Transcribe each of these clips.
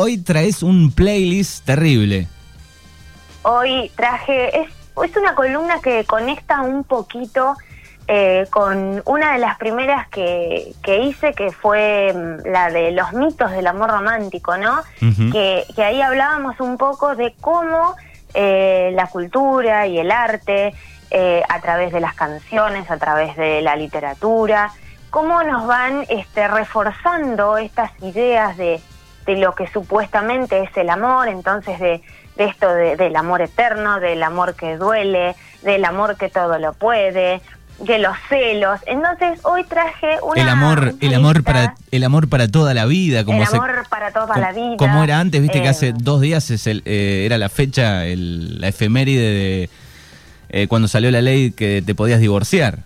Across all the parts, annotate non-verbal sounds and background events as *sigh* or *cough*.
hoy traes un playlist terrible. Hoy traje, es, es una columna que conecta un poquito eh, con una de las primeras que, que hice, que fue mm, la de los mitos del amor romántico, ¿no? Que, que ahí hablábamos un poco de cómo eh, la cultura y el arte, eh, a través de las canciones, a través de la literatura, cómo nos van este, reforzando estas ideas de, de lo que supuestamente es el amor, entonces de, de esto de- del amor eterno, del amor que duele, del amor que todo lo puede, de los celos. Entonces hoy traje una... el amor, el amor para, el amor para toda la vida, como el se, amor para toda como, la vida. como era antes, viste que eh, hace dos días es el, eh, era la fecha, el- la efeméride de eh, cuando salió la ley que te podías divorciar.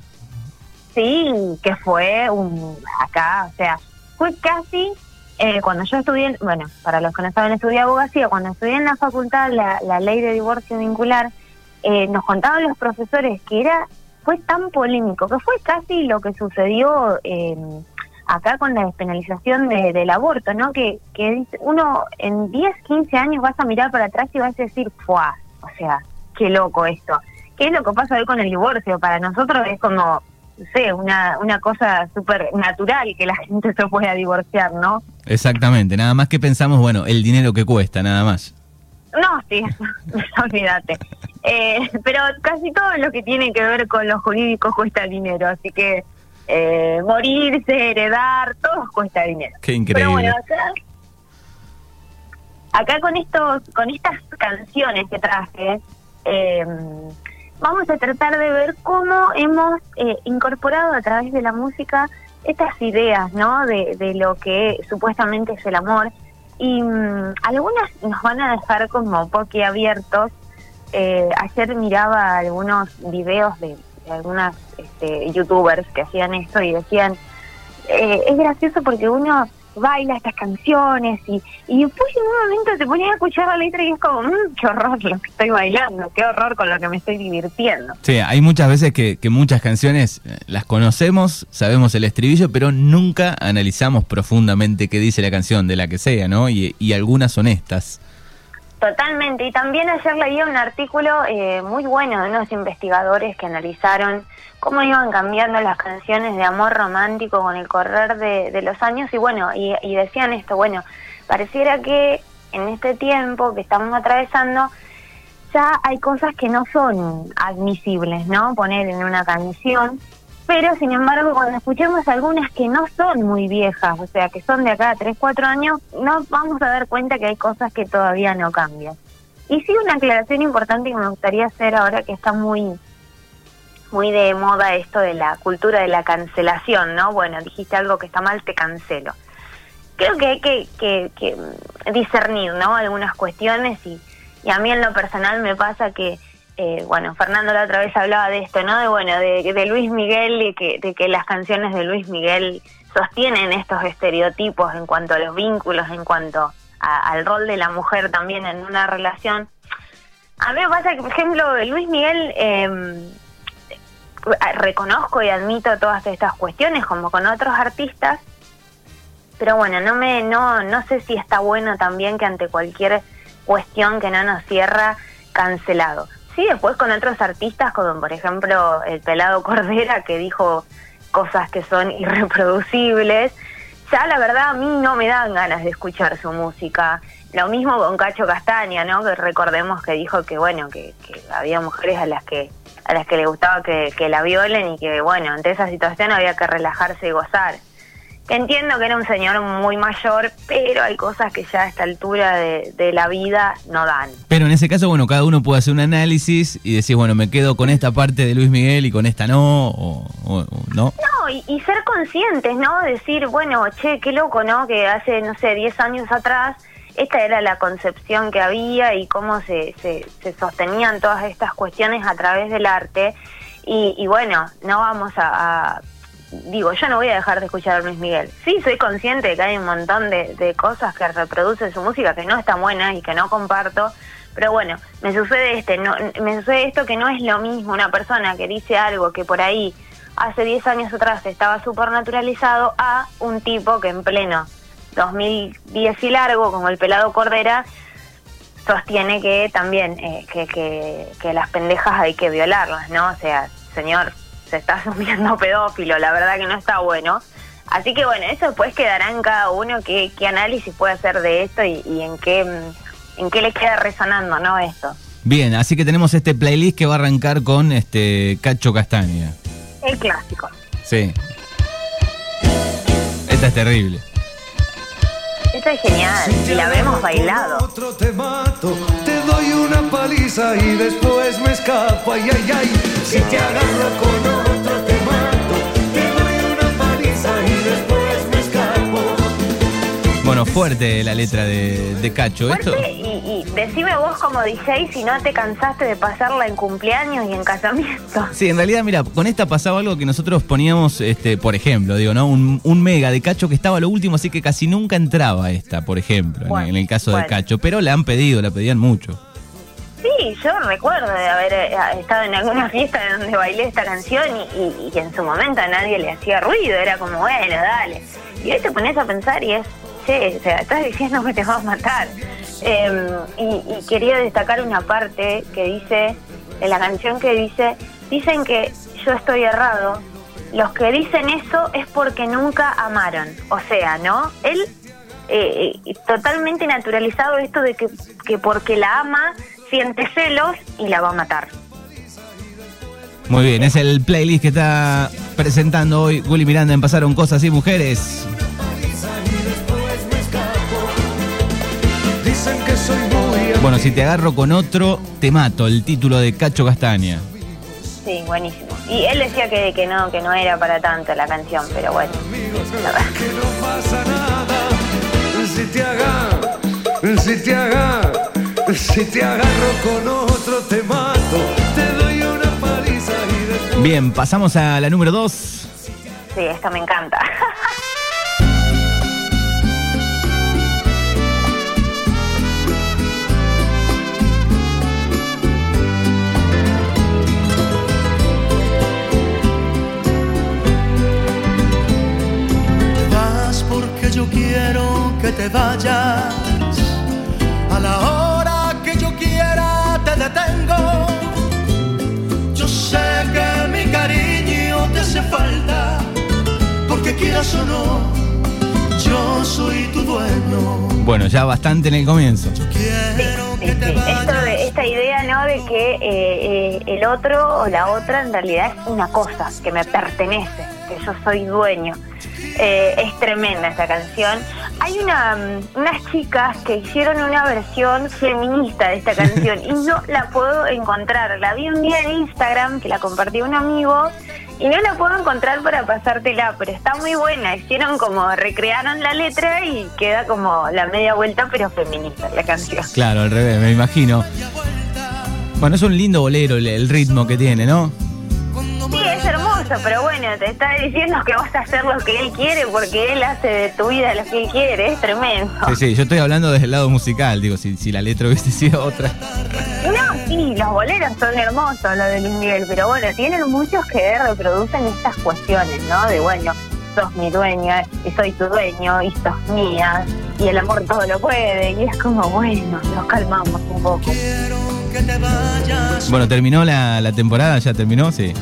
Sí, que fue un acá, o sea, fue casi eh, cuando yo estudié, bueno, para los que no saben, estudié abogacía, cuando estudié en la facultad la, la ley de divorcio vincular, eh, nos contaban los profesores que era fue tan polémico, que fue casi lo que sucedió eh, acá con la despenalización de- del aborto, ¿no? Que, que uno en 10, 15 años vas a mirar para atrás y vas a decir, ¡fuah! O sea, qué loco esto. ¿Qué es lo que pasa hoy con el divorcio? Para nosotros es como, no sé, una, una cosa súper natural que la *laughs* gente se pueda divorciar, ¿no? Exactamente, nada más que pensamos, bueno, el dinero que cuesta, nada más. No, sí, *laughs* olvídate. Eh, pero casi todo lo que tiene que ver con lo jurídico cuesta dinero, así que eh, morirse, heredar, todo cuesta dinero. Qué Pero bueno, increíble. acá, acá con estos, con estas canciones que traje, eh, vamos a tratar de ver cómo hemos eh, incorporado a través de la música estas ideas, ¿no? De, de lo que supuestamente es el amor. Y mm, algunas nos van a dejar como abiertos. Eh, ayer miraba algunos videos de, de algunas este, youtubers que hacían esto y decían, eh, es gracioso porque uno baila estas canciones y, y después en un momento te pones a escuchar la letra y es como, "Mm, qué horror lo que estoy bailando, qué horror con lo que me estoy divirtiendo. Sí, hay muchas veces que, que muchas canciones eh, las conocemos, sabemos el estribillo, pero nunca analizamos profundamente qué dice la canción, de la que sea, ¿no? Y, y algunas honestas. Totalmente. Y también ayer leía un artículo eh, muy bueno de unos investigadores que analizaron cómo iban cambiando las canciones de amor romántico con el correr de, los años. Y bueno, y, y decían esto, bueno, pareciera que en este tiempo que estamos atravesando ya hay cosas que no son admisibles, ¿no? Poner en una canción. Pero sin embargo, cuando escuchemos algunas que no son muy viejas, o sea, que son de acá a 3, 4 años, nos vamos a dar cuenta que hay cosas que todavía no cambian. Y sí, una aclaración importante que me gustaría hacer ahora que está muy muy de moda esto de la cultura de la cancelación, ¿no? Bueno, dijiste algo que está mal, te cancelo. Creo que hay que, que, que discernir, ¿no? Algunas cuestiones y, y a mí en lo personal me pasa que, eh, bueno, Fernando la otra vez hablaba de esto, ¿no? De, bueno, de, de Luis Miguel y que, de que las canciones de Luis Miguel sostienen estos estereotipos en cuanto a los vínculos, en cuanto a- al rol de la mujer también en una relación. A mí me pasa que, por ejemplo, Luis Miguel... Eh, reconozco y admito todas estas cuestiones como con otros artistas pero bueno no me no no sé si está bueno también que ante cualquier cuestión que no nos cierra cancelado sí después con otros artistas como por ejemplo el pelado Cordera que dijo cosas que son *laughs* irreproducibles. Ya la verdad a mí no me dan ganas de escuchar su música. Lo mismo con Cacho Castaña no que recordemos que dijo que bueno que, que había mujeres a las que a las que le gustaba que, que la violen y que bueno ante esa situación había que relajarse y gozar entiendo que era un señor muy mayor, pero hay cosas que ya a esta altura de, de la vida no dan. Pero en ese caso, bueno, cada uno puede hacer un análisis y decir, bueno, me quedo con esta parte de Luis Miguel y con esta no, o, o- o no. No, y, y ser conscientes, ¿no? Decir, bueno, che, qué loco, ¿no? Que hace, no sé, 10 años atrás esta era la concepción que había y cómo se, se, se sostenían todas estas cuestiones a través del arte. Y, y bueno, no vamos a, a- Digo, yo no voy a dejar de escuchar a Luis Miguel. Sí, soy consciente de que hay un montón de, de cosas que reproduce su música que no están buenas y que no comparto. Pero bueno, me sucede este, no, me sucede esto que no es lo mismo una persona que dice algo que por ahí hace 10 años atrás estaba súper naturalizado a un tipo que en pleno 2010 y largo, como el pelado Cordera, sostiene que también eh, que, que, que las pendejas hay que violarlas, ¿no? O sea, señor, se está *laughs* asumiendo pedófilo, la verdad que no está bueno. Así que bueno, eso después quedará en cada uno qué, qué análisis puede hacer de esto y, y en qué mm, en qué le queda resonando, ¿no? Esto. Bien, así que tenemos este playlist que va a arrancar con este Cacho Castaña. El clásico. Sí. Esta es terrible. Esta es genial, y la habremos bailado. Otro te mato, te doy una paliza y después me escapo. Ay, ay, ay. Si te agarro con Bueno, fuerte la letra de, de Cacho. Esto, Fuerte, y, y decime vos como DJ si no te cansaste de pasarla en cumpleaños y en casamiento. *laughs* Sí, en realidad, mira, con esta pasaba algo que nosotros poníamos, este, por ejemplo, digo, ¿no? Un, un mega de Cacho que estaba lo último, así que casi nunca entraba esta, por ejemplo, en- Bueno, en, el caso de bueno. Cacho. Pero la han pedido, la pedían mucho. Sí, yo recuerdo de haber eh, estado en alguna fiesta donde bailé esta canción y, y- y en su momento a nadie le hacía ruido, era como, bueno, dale. Y hoy te pones a pensar y es, che, o sea, estás diciendo que te vas a matar. Eh, y, quería destacar una parte que dice, de la canción que dice, dicen que yo estoy errado. Los que dicen eso es porque nunca amaron. O sea, ¿no? Él eh, eh, totalmente naturalizado esto de que, que porque la ama siente celos y la va a matar. Muy bien, es el playlist que está presentando hoy Willy Miranda en Pasaron Cosas y Mujeres. Dicen que soy muy Bueno, si te agarro con otro, te mato, el título de Cacho Castaña. Sí, buenísimo. Y él decía que, que no, que no era para tanto la canción, pero bueno. la verdad. que no pasa nada. Si te agarro, si te agarro, si te agarro con otro te mato, te doy una paliza y después. Bien, pasamos a la número 2. Sí, esta me encanta. *laughs* yo quiero que te vayas. A la hora que yo quiera te detengo. Yo sé que mi cariño te hace falta. Porque quieras o no, yo soy tu dueño. Bueno, ya bastante en el comienzo. Quiero Sí, que te sí. Esto de, vayas. esta idea, ¿no? De que eh, eh, el otro o la otra en realidad es una cosa que me pertenece, que yo soy dueño. Eh, es tremenda esta canción. Hay una, mm, unas chicas que hicieron una versión feminista de esta *laughs* canción y no la puedo encontrar. La vi un día en Instagram que la compartió un amigo y no la puedo encontrar para pasártela, pero está muy buena. Hicieron como, recrearon la letra y queda como la media vuelta, pero feminista la canción. Claro, al revés, me imagino. Bueno, es un lindo bolero el, el ritmo que tiene, ¿no? Sí, es hermoso, pero bueno, te está diciendo que vas a hacer lo que él quiere porque él hace de tu vida lo que él quiere, es tremendo. Sí, sí, yo estoy hablando desde el lado musical, digo, si, si la letra hubiese sido otra. No, sí, los boleros son hermosos, los de Luis Miguel, pero bueno, tienen muchos que reproducen estas cuestiones, ¿no? De bueno, sos mi dueña y soy tu dueño y sos mía y el amor todo lo puede y es como, bueno, nos calmamos un poco. Bueno, ¿terminó la, la temporada? ¿Ya terminó? Sí.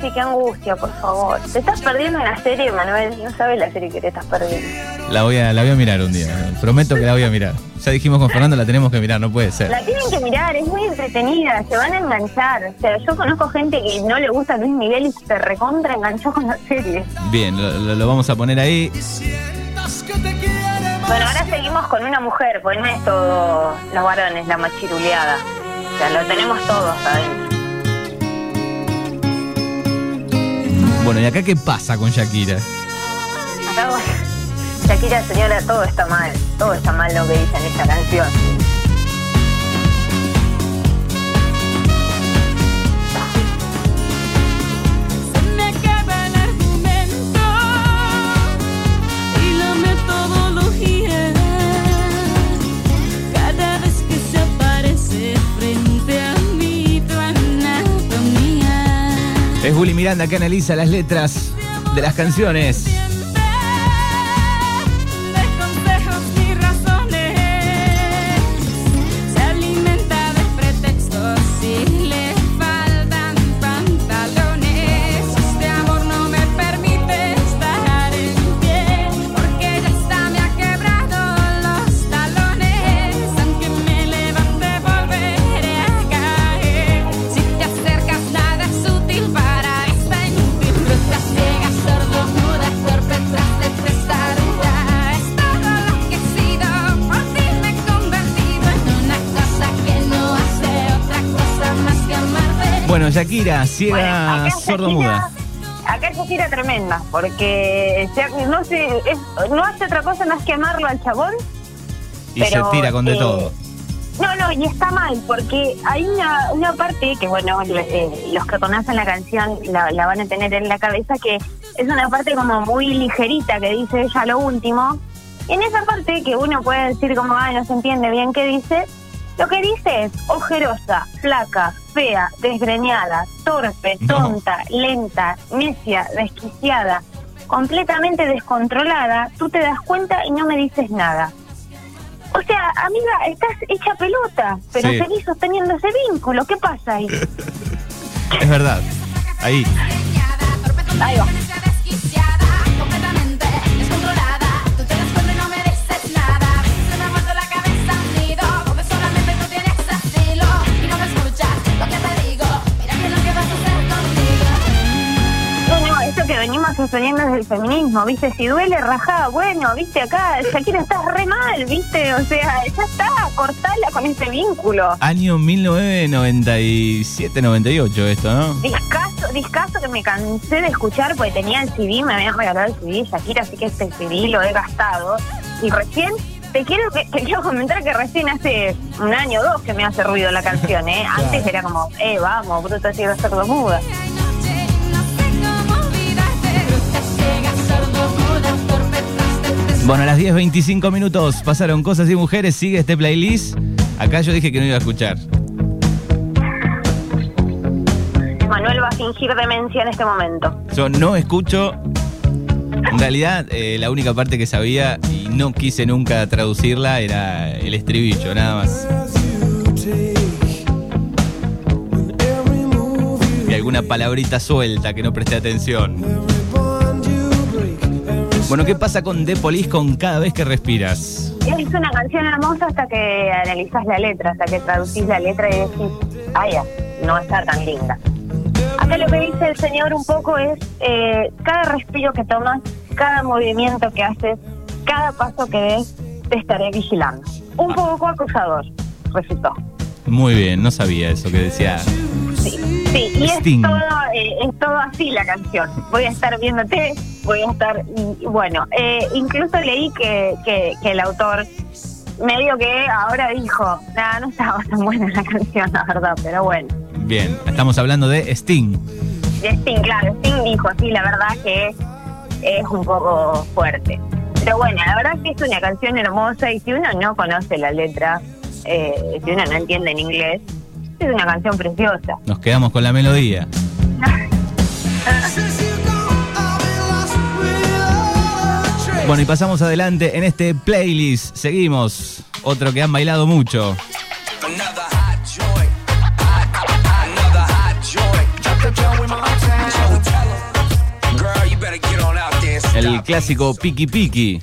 Sí, qué angustia, por favor. Te estás perdiendo una serie, Manuel, no sabes la serie que te estás perdiendo. La voy a, la voy a mirar un día. Prometo que la voy a mirar. Ya dijimos con Fernando, la tenemos que mirar, no puede ser. La tienen que mirar, es muy entretenida, se van a enganchar. O sea, yo conozco gente que no le gusta Luis Miguel y se recontra enganchó con la serie. Bien, lo, vamos a poner ahí. Bueno, ahora seguimos con una mujer, pues no es todo los varones, la machiruleada. O sea, lo tenemos todos adentro. Bueno, ¿y acá qué pasa con Shakira? Acá, Shakira, señora, todo está mal. Todo está mal lo que dice en esta canción. Willy Miranda que analiza las letras de las canciones. Shakira, ciega, Bueno, acá sordomuda. Acá Shakira tremenda, porque no sé, es- no hace otra cosa más que amarlo al chabón. Y se tira con de todo. No, no, y está mal, porque hay una, una parte que, bueno, eh, los que conocen la canción la, la van a tener en la cabeza, que es una parte como muy ligerita que dice ella lo último. Y en esa parte que uno puede decir como, ay, no se entiende bien qué dice, lo que dice es ojerosa, flaca, fea, desgreñada, torpe, No. tonta, lenta, necia, desquiciada, completamente descontrolada, tú te das cuenta y no me dices nada. O sea, amiga, estás hecha pelota, pero Sí. seguís sosteniendo ese vínculo. ¿Qué pasa ahí? *laughs* Es verdad. Ahí. Ahí va. Que venimos sosteniendo desde el feminismo, ¿viste? Si duele, rajá, bueno, ¿viste? Acá, Shakira, estás re mal, ¿viste? O sea, ya está, cortala con ese vínculo. Año 1997-98 esto, ¿no? Discaso, discaso que me cansé de escuchar porque tenía el CD, me habían regalado el CD, Shakira, así que este CD lo he gastado. Y recién, te quiero te quiero comentar que recién hace un año o dos que me hace ruido la canción, ¿eh? *laughs* Antes era como, eh, vamos, bruto ciego sordomuda. Hay noche, no Bueno, a las 10.25 minutos pasaron cosas y mujeres. Sigue este playlist. Acá yo dije que no iba a escuchar. Manuel va a fingir demencia en este momento. Yo no escucho. En realidad, eh, la única parte que sabía y no quise nunca traducirla era el estribillo, nada más. Y alguna palabrita suelta que no presté atención. Bueno, ¿qué pasa con The Police con cada vez que respiras? Es una canción hermosa hasta que analizás la letra, hasta que traducís la letra y decís, ya, no está tan linda. Acá lo que dice el señor un poco es, eh, cada respiro que tomas, cada movimiento que haces, cada paso que des, te estaré vigilando. Un poco acusador, resultó. Muy bien, no sabía eso que decía. Sí, sí, y es todo, eh, es todo así la canción. Voy a estar viéndote, voy a estar. y- bueno, eh, incluso leí que, que, que el autor medio que ahora dijo, nada, no estaba tan buena la *laughs* canción, la verdad, pero bueno. Bien, estamos hablando de Sting. De Sting, claro, Sting dijo, sí, la verdad que es un poco fuerte. Pero bueno, la verdad que es una canción hermosa y si uno no conoce la letra, eh, si uno no entiende en inglés, es una canción preciosa. Nos quedamos con la melodía. *laughs* Bueno, y pasamos adelante en este playlist. Seguimos. Otro que han bailado mucho. 'em. El clásico Piki Piki.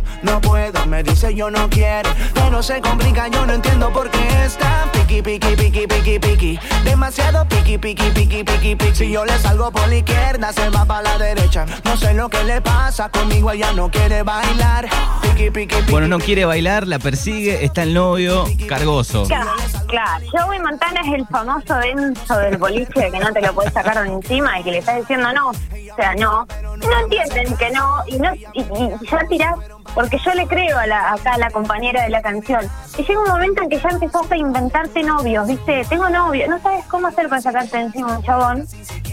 No puedo, me dice yo no quiero. Pero se complica, yo no entiendo por qué está piqui, piqui, piqui, piqui, piqui. Demasiado piqui, piqui, piqui, piqui, piqui. Si yo le salgo por la izquierda, se va para la derecha. No sé lo que le pasa, conmigo ella no quiere bailar. Piqui, piqui, piqui. Bueno, no quiere bailar, la persigue, está el novio, cargoso. Claro, claro. Joey Montana es el famoso denso del boliche que no te lo puedes sacar de encima y que le estás diciendo no. O sea, no. No entienden que no y no y, y ya tirás, porque yo le creo a la, acá a la compañera de la canción. Y llega un momento en que ya empezaste a inventarte novios, ¿viste? Tengo novio, no sabes cómo hacer para sacarte encima un chabón.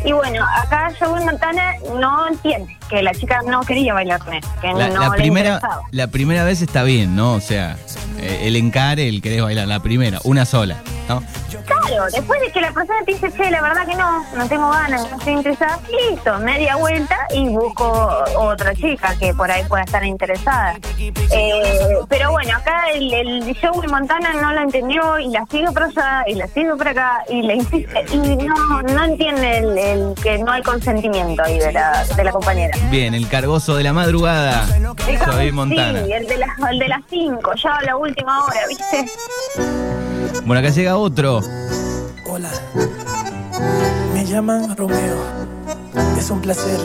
Y bueno, acá Joey Montana no entiende que la chica no quería bailar con él, que La, no la le primera, interesaba. la primera vez está bien, ¿no? O sea, eh, el encare, el querés bailar, la primera, una sola, ¿no? Claro, después de que la persona te dice, che, la verdad que no, no tengo ganas, no estoy interesada, listo, media vuelta y busco otra chica que por ahí pueda estar interesada. Eh, pero bueno, acá el, el Joey Montana no lo entendió y la sigue por allá y la sigue por acá y le insiste y no, no entiende el, el que no hay consentimiento ahí de la, de la compañera. Bien, el cargoso de la madrugada, El Joey Montana. Sí, el de, las el de las 5, ya a la última hora, ¿viste? Bueno, acá llega otro. Hola, me llaman Romeo. Es un placer.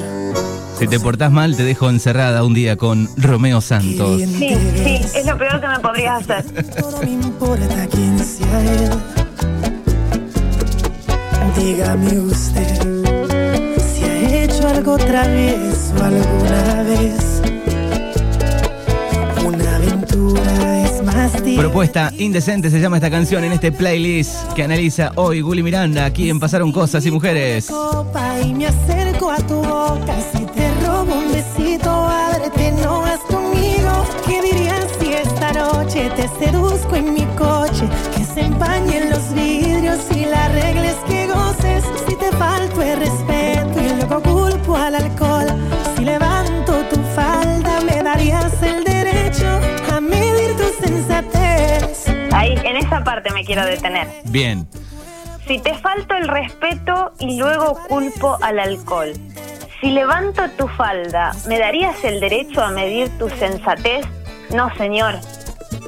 Si te portás mal, te dejo encerrada un día con Romeo Santos. ¿Quién Sí, sí, es lo peor que me podrías hacer. No me importa quién sea él. Dígame usted si ha hecho algo otra vez o alguna vez. Una aventura. Propuesta indecente se llama esta canción en este playlist que analiza hoy Gulli Miranda aquí en Pasaron Cosas y Mujeres. copa y me acerco a tu boca. Si te robo un besito, ábrete, no vas conmigo. ¿Qué dirías si esta noche te seduzco en mi coche? Que se empañen los vidrios parte me quiero detener. Bien. Si te falto el respeto y luego culpo al alcohol. Si levanto tu falda, ¿me darías el derecho a medir tu sensatez? No, señor.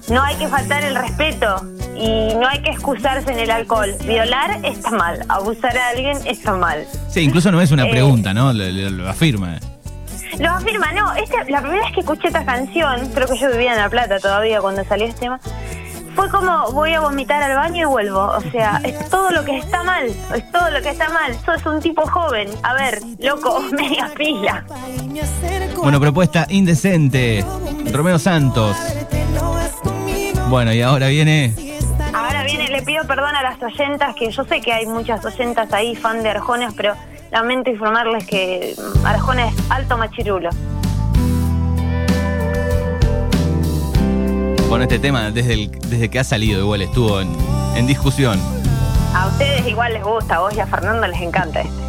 No hay que faltar el respeto y no hay que excusarse en el alcohol. Violar está mal, abusar a alguien está mal. Sí, incluso no es una Eh. pregunta, ¿no? Lo, lo- lo afirma. Lo afirma, no. Este, la primera vez que escuché esta canción, creo que yo vivía en La Plata todavía cuando salió este tema, fue como voy a vomitar al baño y vuelvo. O sea, es todo lo que está mal. Es todo lo que está mal. Sos un tipo joven. A ver, loco, *laughs* media pila. Bueno, propuesta indecente. Romeo Santos. Bueno, y ahora viene Ahora viene, le pido perdón a las oyentas, que yo sé que hay muchas oyentas ahí, fan de Arjona, pero lamento informarles que Arjona es alto machirulo. Con este tema desde, el- desde que ha salido, igual estuvo en, en discusión. A ustedes igual les gusta, a vos y a Fernando les encanta este.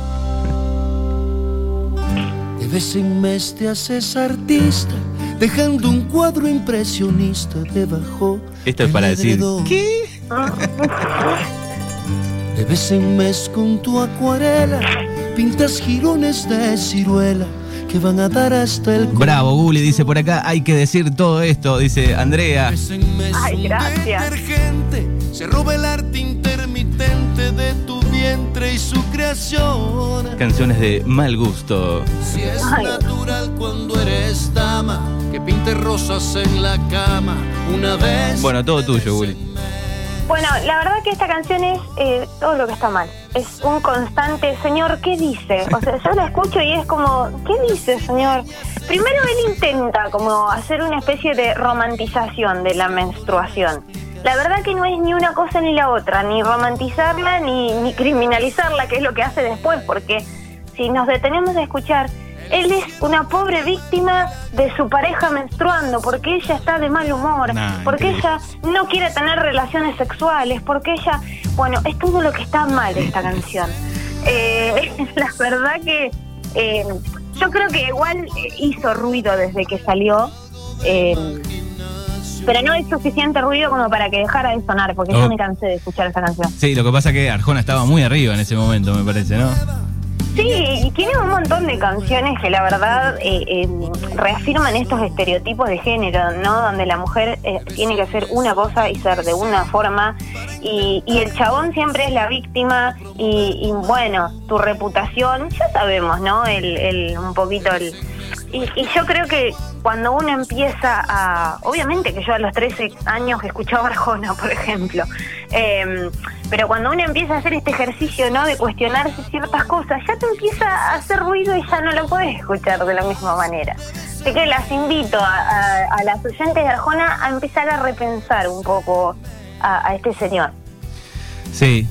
De vez en mes te haces artista, dejando un cuadro impresionista debajo. Esto es para decir. ¿qué? De vez en mes con tu acuarela, pintas jirones de ciruela que van a dar hasta el Bravo, Gulli dice por acá, hay que decir todo esto, dice Andrea. Ay, gracias. detergente se roba el arte intermitente de tu vientre y su creación. Canciones de mal gusto. Si es Ay. natural cuando eres dama, que pintes rosas en la cama una vez. Bueno, todo tuyo, Gulli. Bueno, la verdad que esta canción es eh, todo lo que está mal. Es un constante, señor, ¿qué dice? O sea, yo la escucho y es como, ¿qué dice, señor? Primero él intenta como hacer una especie de romantización de la menstruación. La verdad que no es ni una cosa ni la otra, ni romantizarla ni, ni criminalizarla, que es lo que hace después, porque si nos detenemos a escuchar, él es una pobre víctima de su pareja menstruando, porque ella está de mal humor, Nah, porque increíble. ella no quiere tener relaciones sexuales, porque ella, bueno, es todo lo que está mal de esta canción. Eh, *laughs* la verdad que eh, yo creo que igual eh, hizo ruido desde que salió, eh, pero no es suficiente ruido como para que dejara de sonar, porque Oh. yo me cansé de escuchar esta canción. Sí, lo que pasa es que Arjona estaba muy arriba en ese momento, me parece, ¿no? Sí, y tiene un montón de canciones que la verdad eh, eh, reafirman estos estereotipos de género, ¿no? Donde la mujer eh, tiene que hacer una cosa y ser de una forma, y, y el chabón siempre es la víctima, y, y, bueno, tu reputación, ya sabemos, ¿no? El, un poquito el... Y, y yo creo que cuando uno empieza a... Obviamente que yo a los 13 años escuchaba *laughs* Arjona, por ejemplo. Eh, pero cuando uno empieza a hacer este ejercicio, ¿no? De cuestionarse ciertas cosas, ya te empieza a hacer ruido y ya no lo puedes escuchar de la misma manera. Así que las invito a, a- a las oyentes de Arjona a empezar a repensar un poco a, a este señor. Sí.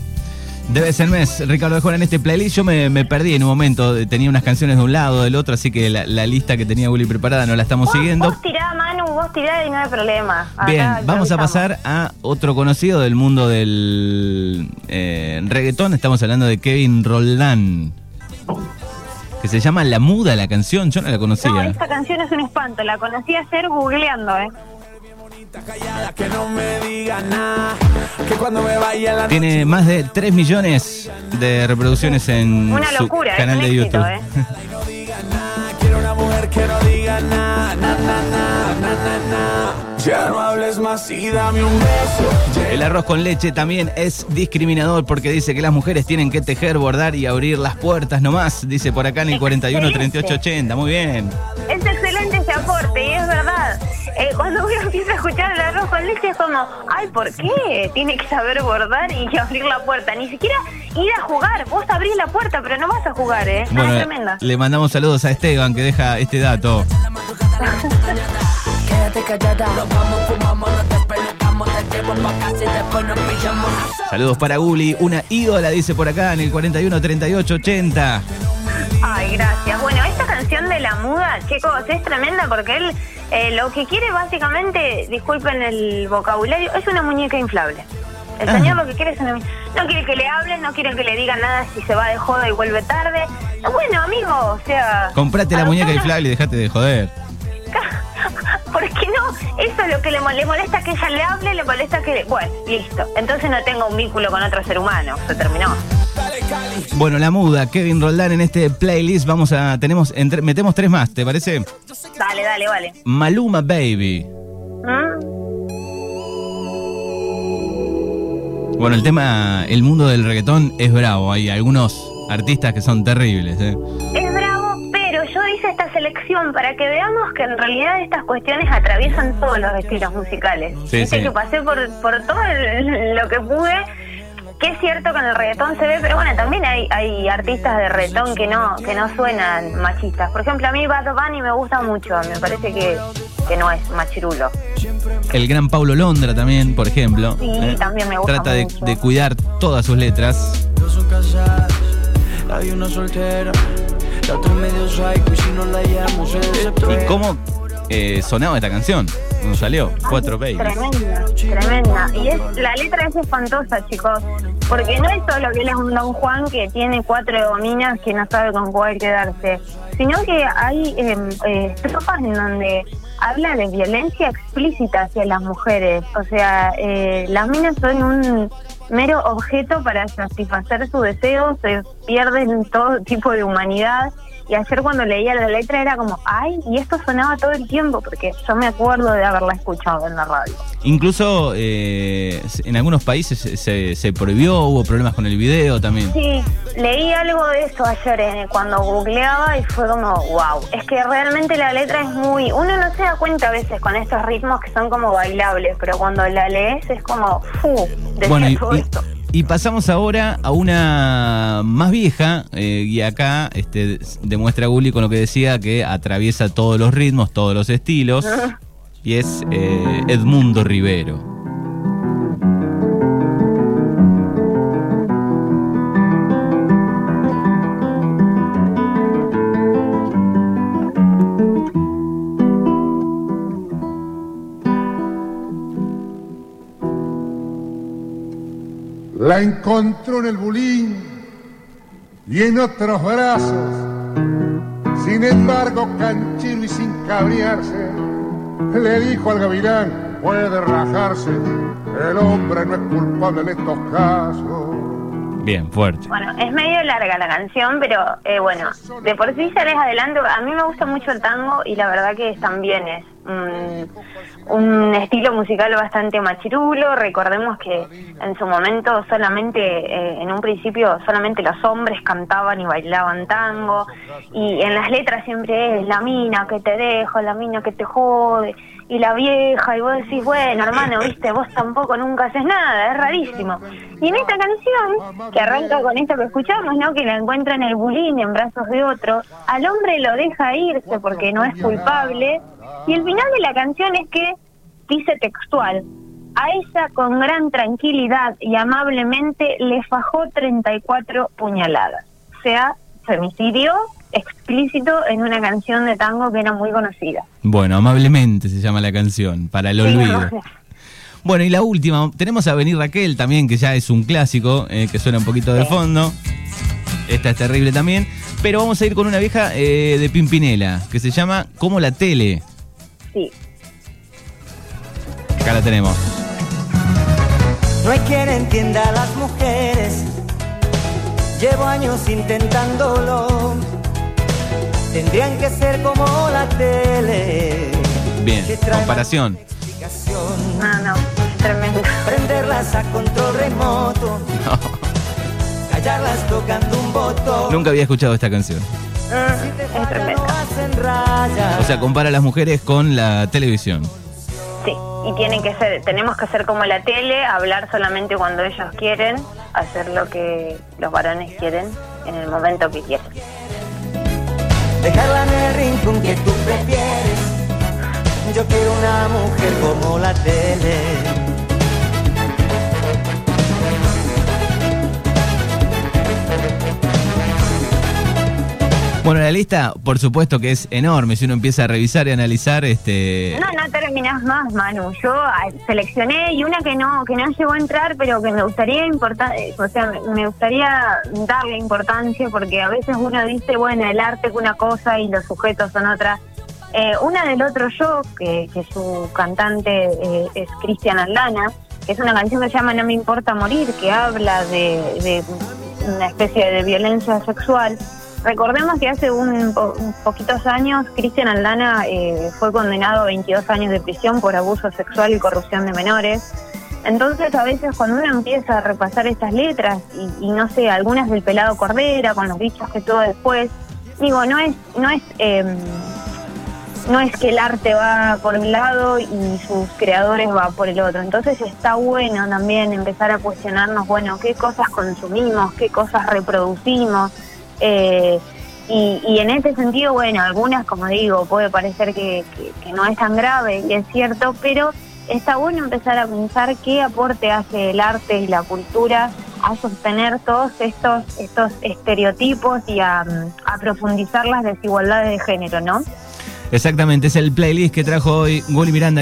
Debe ser mes, Ricardo Arjona en este playlist. Yo me, me perdí en un momento, tenía unas canciones de un lado, del otro, así que la, la lista que tenía Gulli preparada no la estamos Vos, siguiendo. vos tirá, vos tirá y no hay problema. Acá Bien, vamos a pasar a otro conocido del mundo del eh, reggaetón. Estamos hablando de Kevin Roldán. Que se llama La Muda la canción, yo no la No, conocía. esta canción es un espanto, la conocí ayer googleando, ¿eh? Tiene más de 3 millones de reproducciones en Una locura, canal de éxito, YouTube. ¿eh? *laughs* Ya no hables más y dame un beso. El arroz con leche también es discriminador porque dice que las mujeres tienen que tejer, bordar y abrir las puertas nomás, dice por acá en el 41 38 80. Muy bien. Es excelente ese aporte y es verdad. Eh, cuando uno empieza a escuchar el arroz con leche es como, ay, ¿por qué? Tiene que saber bordar y *laughs* abrir la puerta. Ni siquiera ir a jugar. Vos abrís la puerta, pero no vas a jugar, ¿eh? No, Bueno, es tremenda. le mandamos saludos a Esteban que deja este dato. Quédate callada. Nos vamos, fumamos, nos despelucamos, te llevo pa' casa y después nos pillamos. Saludos para Guli, una ídola dice por acá en el 41 38 80. Ay, gracias. Bueno, esta canción de la muda, chicos, es tremenda porque él eh, lo que quiere básicamente, disculpen el vocabulario, es una muñeca inflable. El Ah. señor lo que quiere es una No quiere que le hablen, no quiere que le digan nada si se va de joda y vuelve tarde. Bueno, amigo, o sea... Comprate la muñeca inflable y dejate de joder. *laughs* ¿Por qué no? Eso es lo que le, mol- le molesta que ella le hable, le molesta que... Bueno, listo. Entonces no tenga un vínculo con otro ser humano. Se terminó. Bueno, la muda, Kevin Roldán en este playlist. Vamos a. tenemos entre- Metemos tres más, ¿te parece? Dale, dale, vale. Maluma Baby. ¿Mm? Bueno, el tema, el mundo del reggaetón es bravo. Hay algunos artistas que son terribles, ¿eh? Es bravo, selección para que veamos que en realidad estas cuestiones atraviesan todos los estilos musicales. Sí, sí. que pasé por, por todo el- lo que pude, que es cierto que en el reggaetón se ve, pero bueno, también hay, hay artistas de reggaetón que no, que no suenan machistas. Por ejemplo, a mí Bad Bunny me gusta mucho, me parece que, que no es machirulo. El gran Paulo Londra también, por ejemplo. ¿eh? Sí, también me gusta Trata de, mucho. de cuidar todas sus letras. Hay una soltera. Y. ¿Y cómo eh, sonaba esta canción? Cuando salió, Cuatro Babies. Tremenda, tremenda. Y es la letra es espantosa, chicos. Porque no es solo que él es un Don Juan que tiene cuatro minas que no sabe con cuál quedarse, sino que hay eh, eh, estrofas en donde habla de violencia explícita hacia las mujeres. O sea, eh, las minas son un mero objeto para satisfacer su deseo, se pierden todo tipo de humanidad. Y ayer cuando leía la letra era como, ay, y esto sonaba todo el tiempo, porque yo me acuerdo de haberla escuchado en la radio. Incluso eh, en algunos países se- se, prohibió, hubo problemas con el video también. Sí, leí algo de eso ayer eh, cuando googleaba y fue como, wow. Es que realmente la letra es muy. Uno no se da cuenta a veces con estos ritmos que son como bailables, pero cuando la lees es como, ¡fu! Decía Bueno, y, todo y- esto. Y pasamos ahora a una más vieja, eh, y acá este, demuestra Gulli con lo que decía que atraviesa todos los ritmos, todos los estilos, y es eh, Edmundo Rivero. La encontró en el bulín y en otros brazos. Sin embargo, canchero y sin cabrearse, le dijo al gavilán, puede rajarse, el hombre no es culpable en estos casos. Bien, fuerte. Bueno, es medio larga la canción, pero eh, bueno, de por sí ya les adelanto, a mí me gusta mucho el tango y la verdad que también es mm, un estilo musical bastante machirulo. Recordemos que en su momento solamente, eh, en un principio, solamente los hombres cantaban y bailaban tango y en las letras siempre es la mina que te dejo, la mina que te jode y la vieja y vos decís, bueno, hermano, viste, vos tampoco nunca haces nada, es rarísimo. Y en esta canción, que arranca con esto que escuchamos, ¿no? Que la encuentra en el bulín en brazos de otro, al hombre lo deja irse porque no es culpable, y el final de la canción es que dice textual, a ella con gran tranquilidad y amablemente le fajó 34 puñaladas. O sea, femicidio explícito en una canción de tango que era muy conocida. Bueno, amablemente se llama la canción, para el Sí, olvido. no, Bueno, y la última, tenemos a Venir Raquel también, que ya es un clásico, eh, que suena un poquito de fondo. Esta es terrible también. Pero vamos a ir con una vieja eh, de Pimpinela, que se llama Como la Tele. Sí. Acá la tenemos. No hay quien entienda a las mujeres. Llevo años intentándolo. Tendrían que ser como la tele. Bien, comparación. No, no, es tremendo. Prenderlas a control remoto, callarlas tocando un botón. Nunca había escuchado esta canción. Mm, es tremendo. O sea, compara a las mujeres con la televisión. Sí, y tienen que ser, tenemos que ser como la tele, hablar solamente cuando ellos quieren, hacer lo que los varones quieren en el momento que quieren. Dejarla en el rincón que tú prefieres. Yo quiero una mujer como la tele. Bueno, la lista, por supuesto que es enorme. Si uno empieza a revisar y analizar, este. No, no terminás más, Manu. Yo ah, seleccioné y una que no que no llegó a entrar, pero que me gustaría importar, o sea, me- gustaría darle importancia porque a veces uno dice, bueno, el arte es una cosa y los sujetos son otra. Eh, una del otro yo, que, su cantante eh, es Cristian Aldana, que es una canción que se llama No me importa morir, que habla de una especie de violencia sexual. Recordemos que hace un, po- poquitos años Cristian Aldana eh, fue condenado a 22 años de prisión por abuso sexual y corrupción de menores. Entonces a veces cuando uno empieza a repasar estas letras y, y no sé, algunas del pelado Cordera con los bichos que tuvo después, digo, no es, no es em, no es que el arte va por un lado y sus creadores va por el otro. Entonces está bueno también empezar a cuestionarnos, bueno, qué cosas consumimos, qué cosas reproducimos. Eh, y, y en ese sentido, bueno, algunas, como digo, puede parecer que, no es tan grave, y es cierto, pero está bueno empezar a pensar qué aporte hace el arte y la cultura a sostener todos estos, estos estereotipos y a, a profundizar las desigualdades de género, ¿no? Exactamente, es el playlist que trajo hoy Gulli Miranda.